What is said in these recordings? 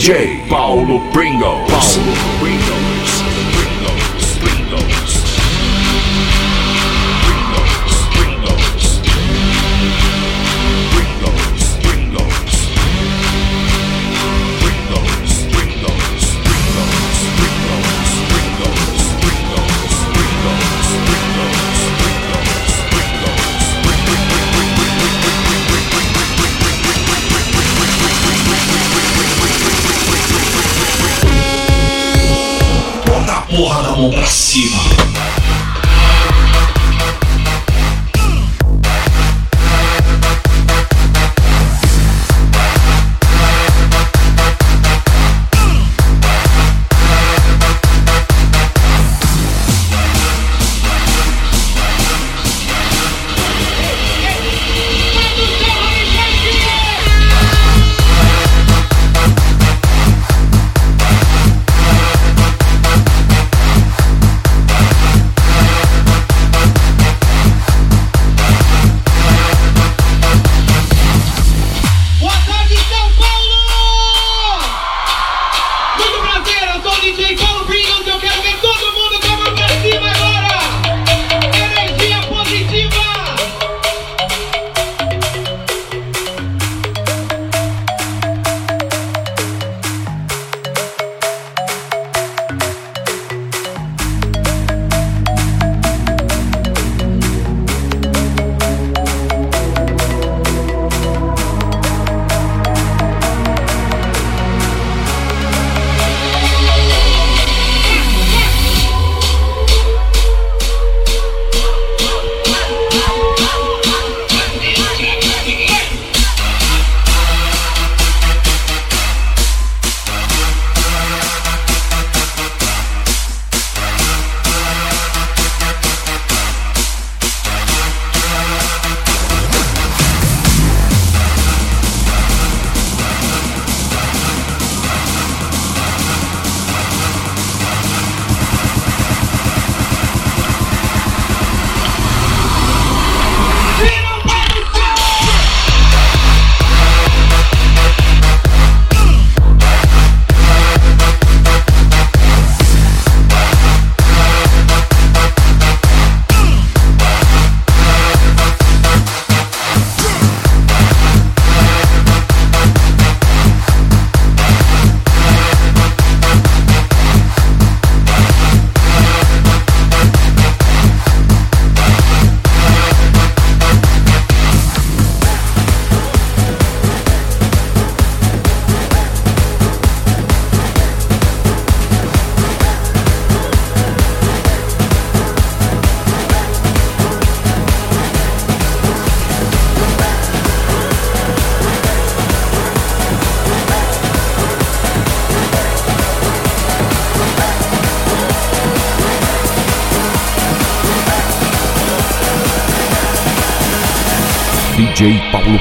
DJ Paulo Pringles. Paulo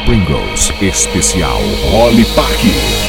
Pringles, especial Holly Park.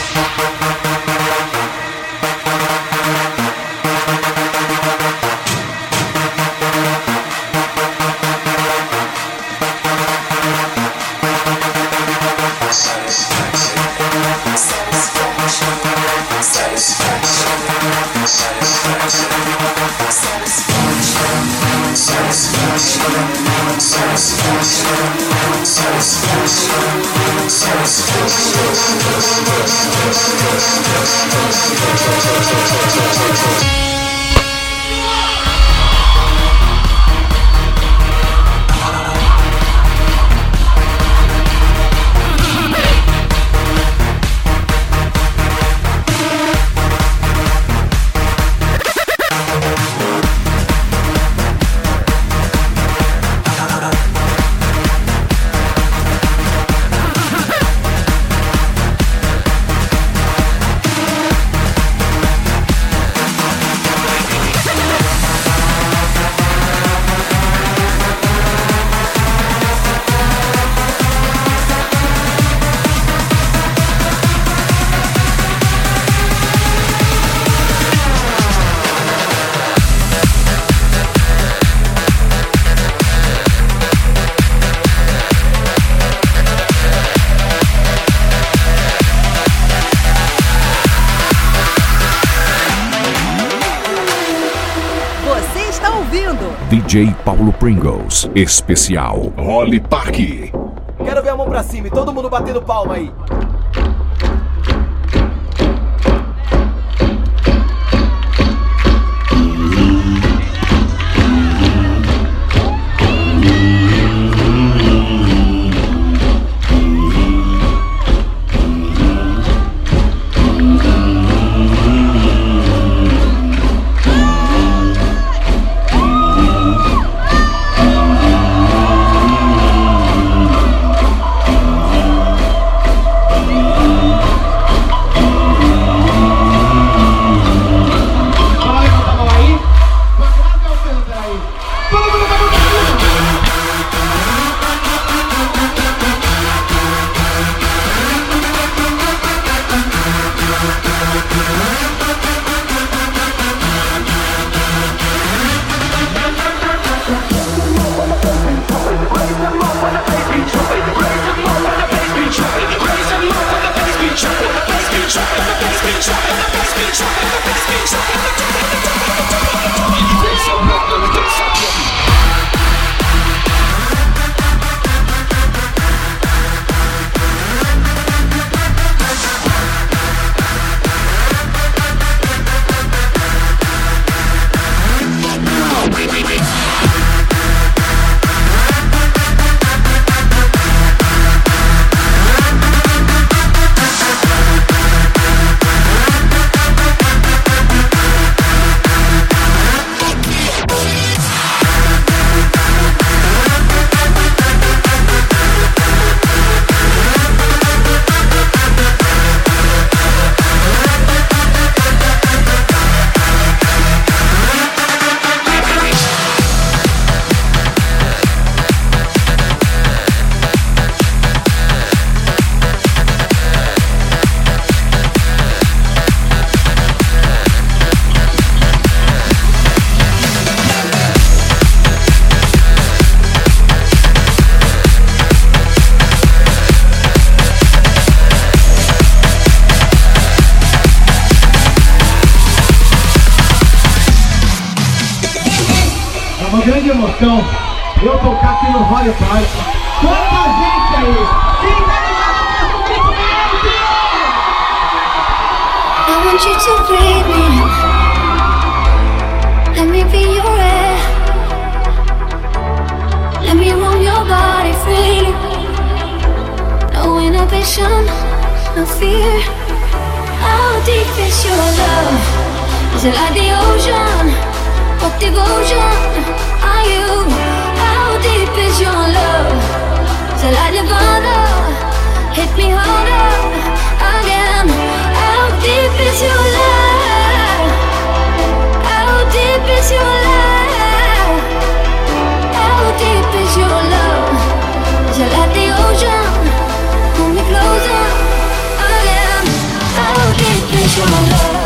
DJ Paulo Pringles. Especial Holly Park. Quero ver a mão pra cima e todo mundo batendo palma aí. Emoção eu tocar aqui no Royal Park. Quanta gente aí! I want you to breathe me. Let me be your air. Let me roam your body freely. No inhibition, no fear. How deep is your love? Is it like the ocean? What devotion How deep is your love? Like Nirvana? Hit me harder again. How deep is your love? How deep is your love? How deep is your love? Ocean? Pull me closer again. How deep is your love?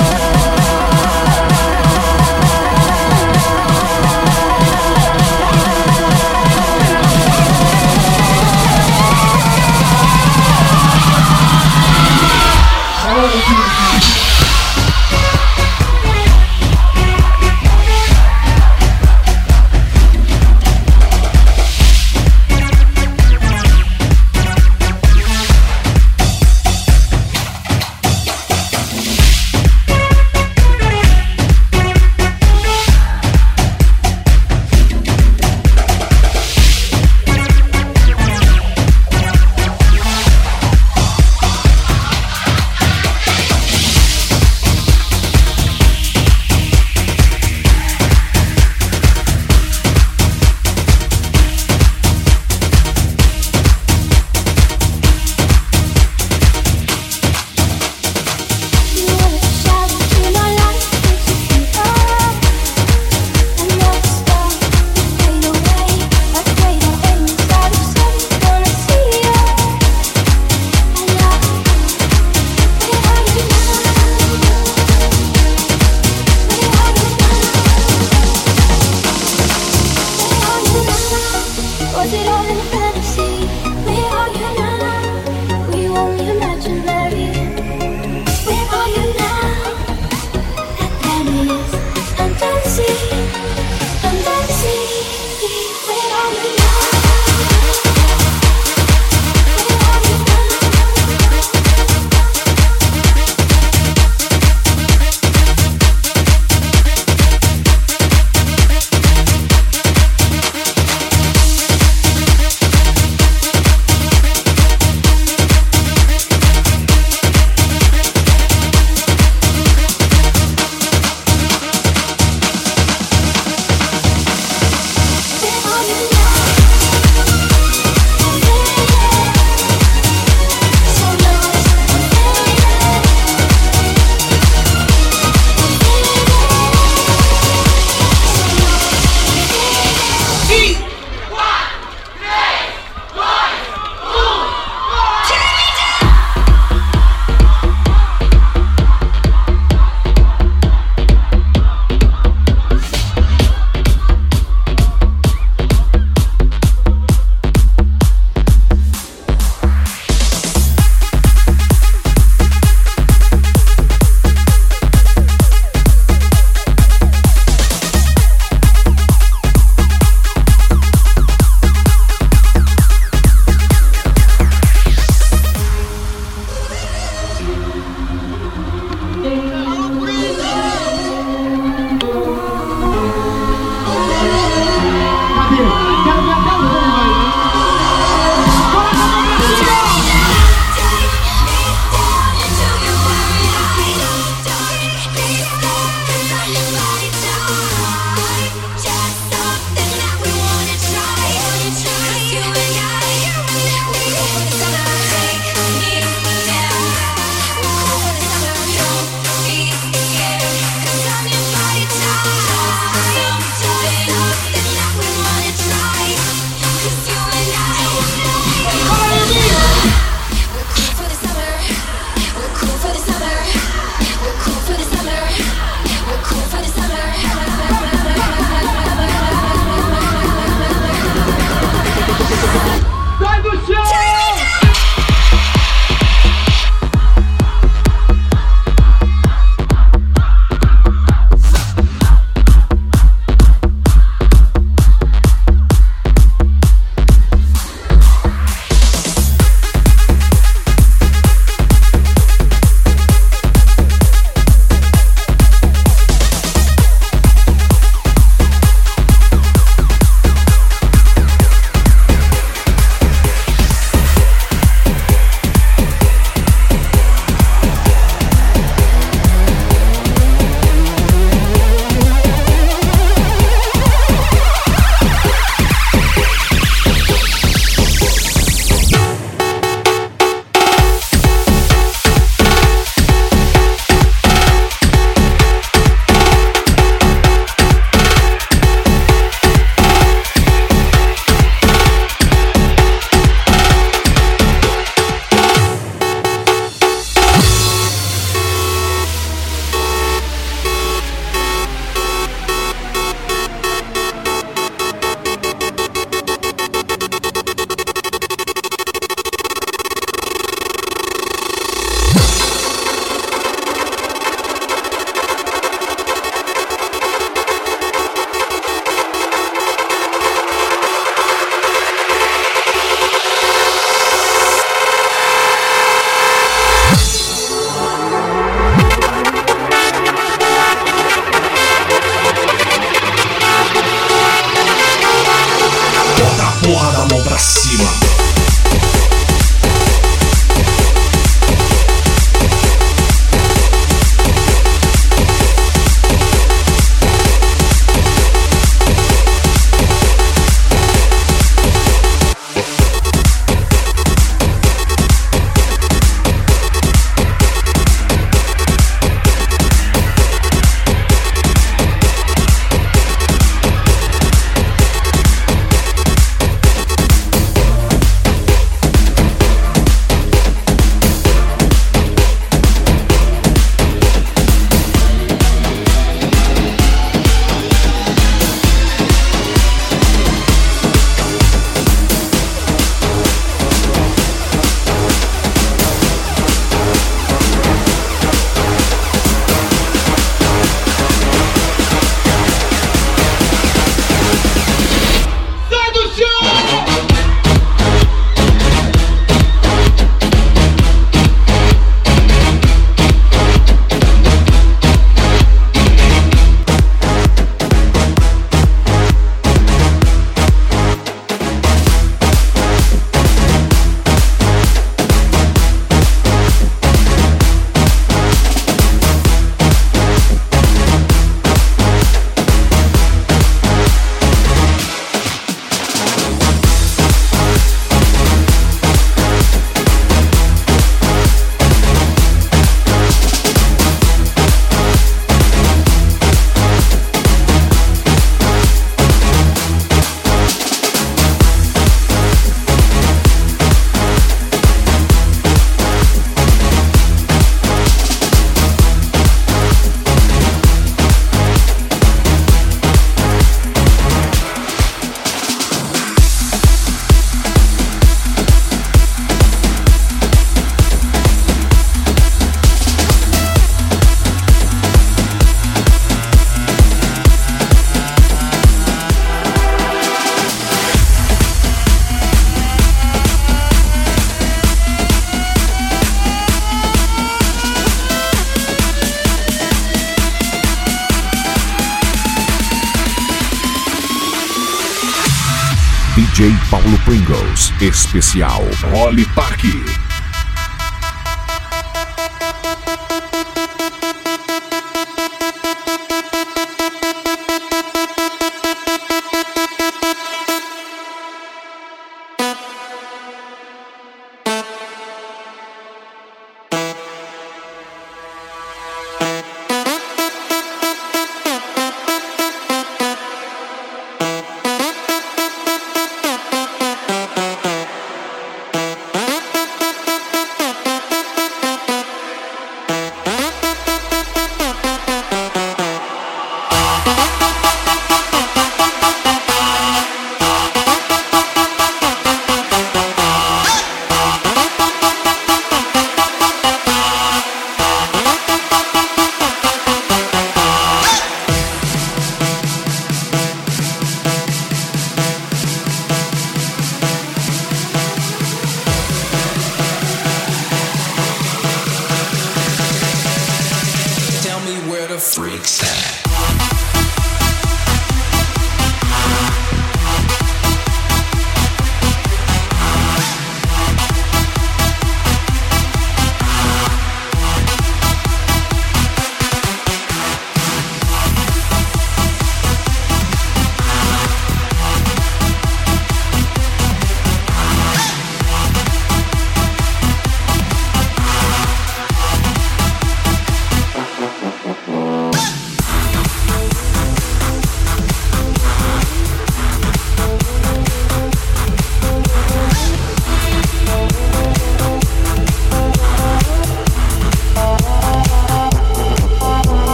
Especial Holly Park.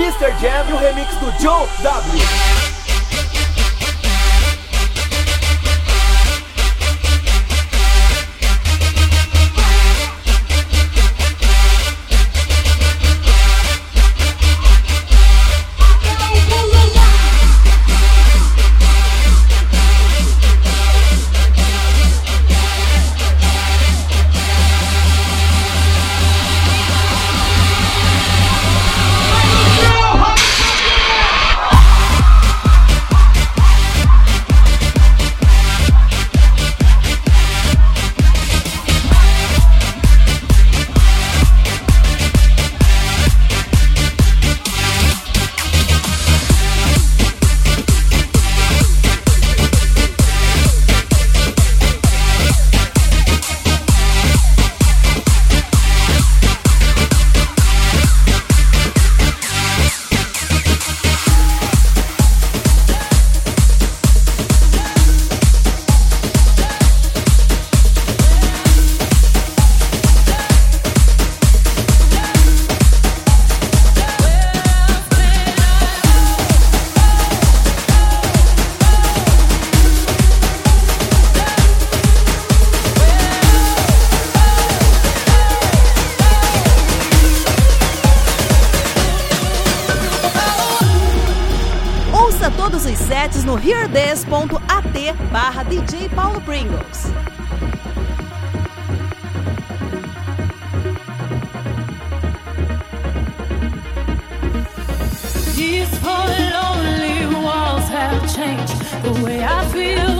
Mr. Jam e o remix do Joe W. completos no hearthis.at barra DJ Paulo Pringles. These lonely walls have changed the way I feel.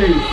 Tuesdays.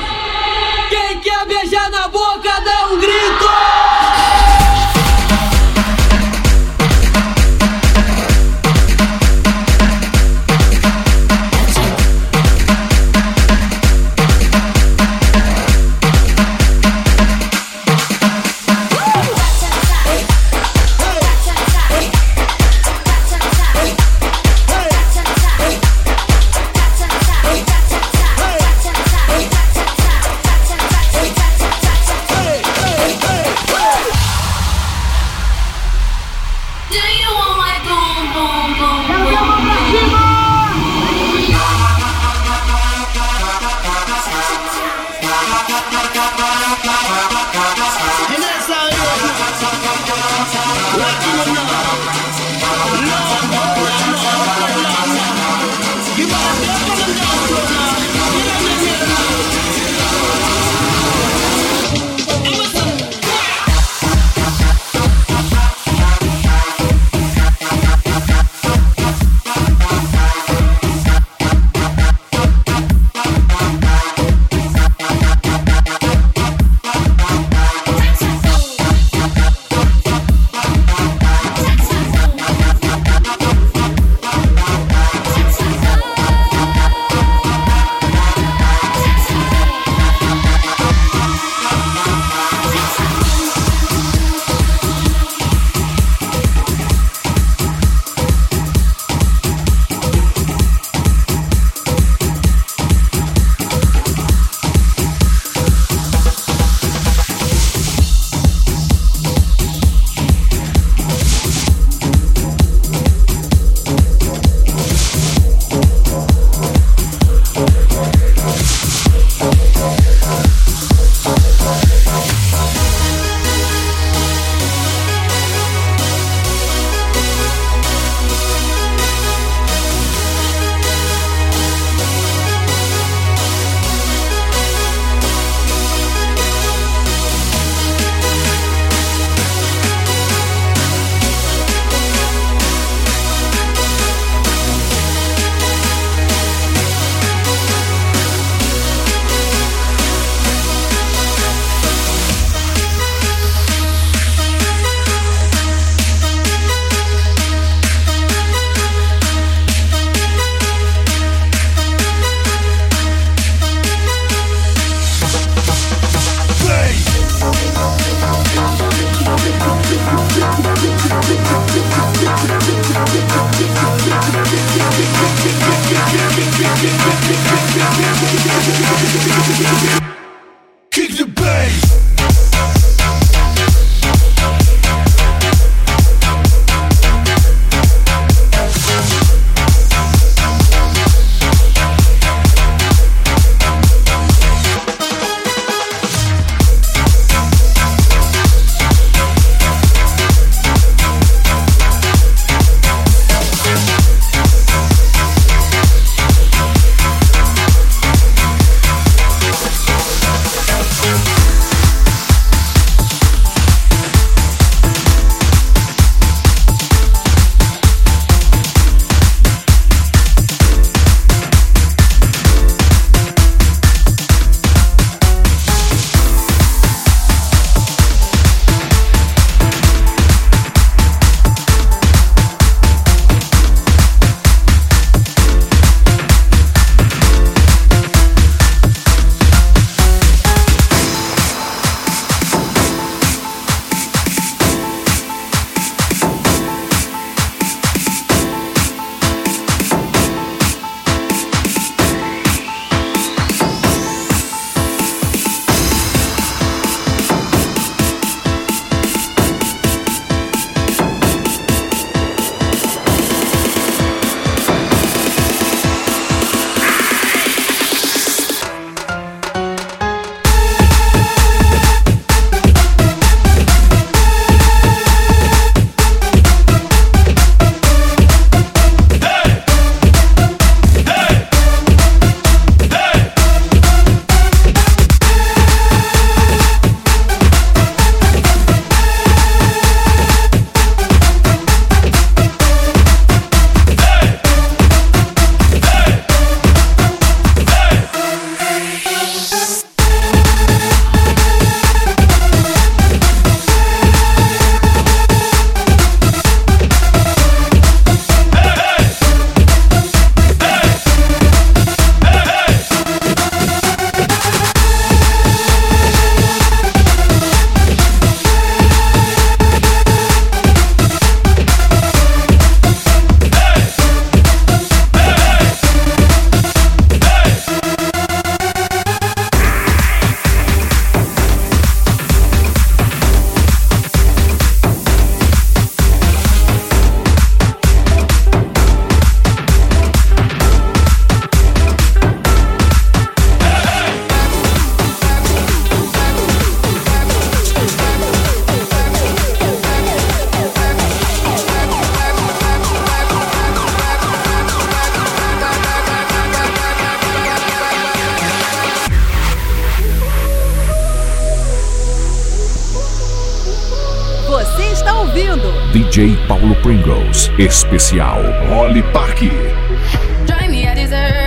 Especial Holly Park. Join me, I deserve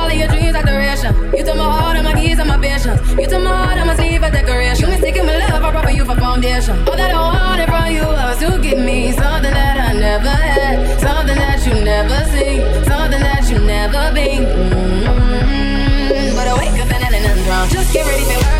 all of your dreams. You took my heart and my keys and my. You took my heart and my sleeve decoration. You mistaken my love, I brought for you for foundation. All that I wanted from you was to give me something that I never had, something that you never seen, something that you never been. Get ready to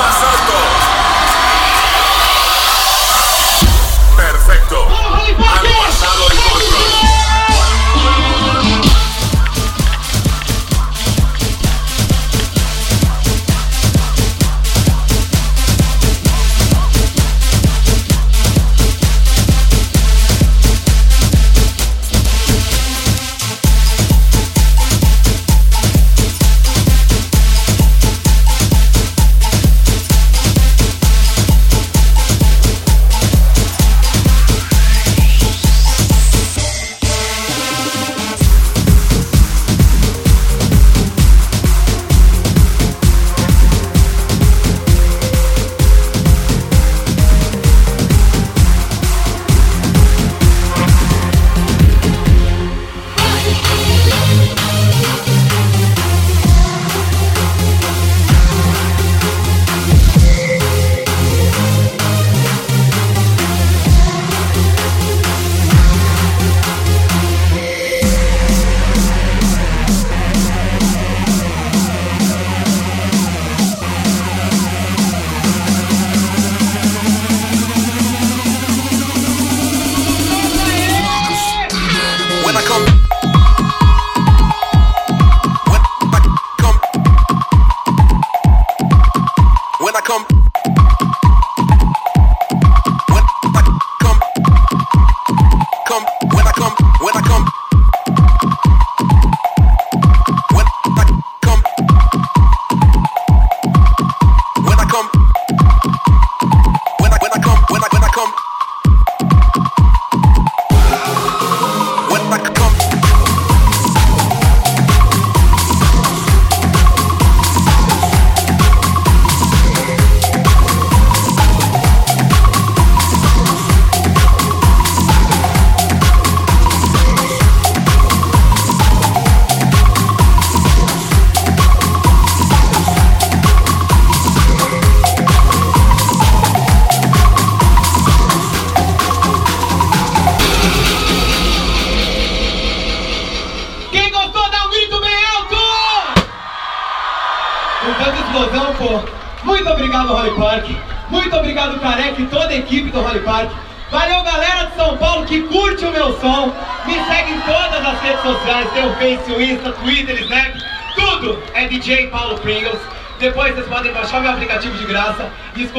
myself.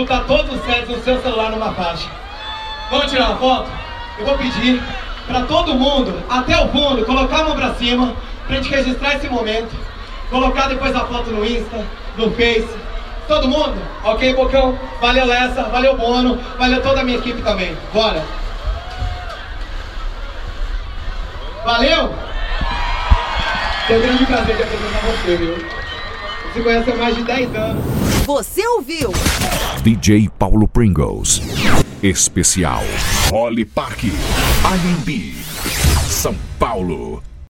Escutar todos os sets no seu celular numa faixa. Vamos tirar uma foto? Eu vou pedir pra todo mundo, até o fundo, colocar a mão pra cima, pra gente registrar esse momento. Colocar depois a foto no Insta, no Face. Todo mundo? Ok, Bocão? Valeu, Lessa. Valeu, Bono. Valeu toda a minha equipe também. Bora. Valeu? Tenho um grande prazer de apresentar você, viu? Você conhece há mais de 10 anos. Você ouviu? DJ Paulo Pringles. Especial Holly Park. IMB. São Paulo.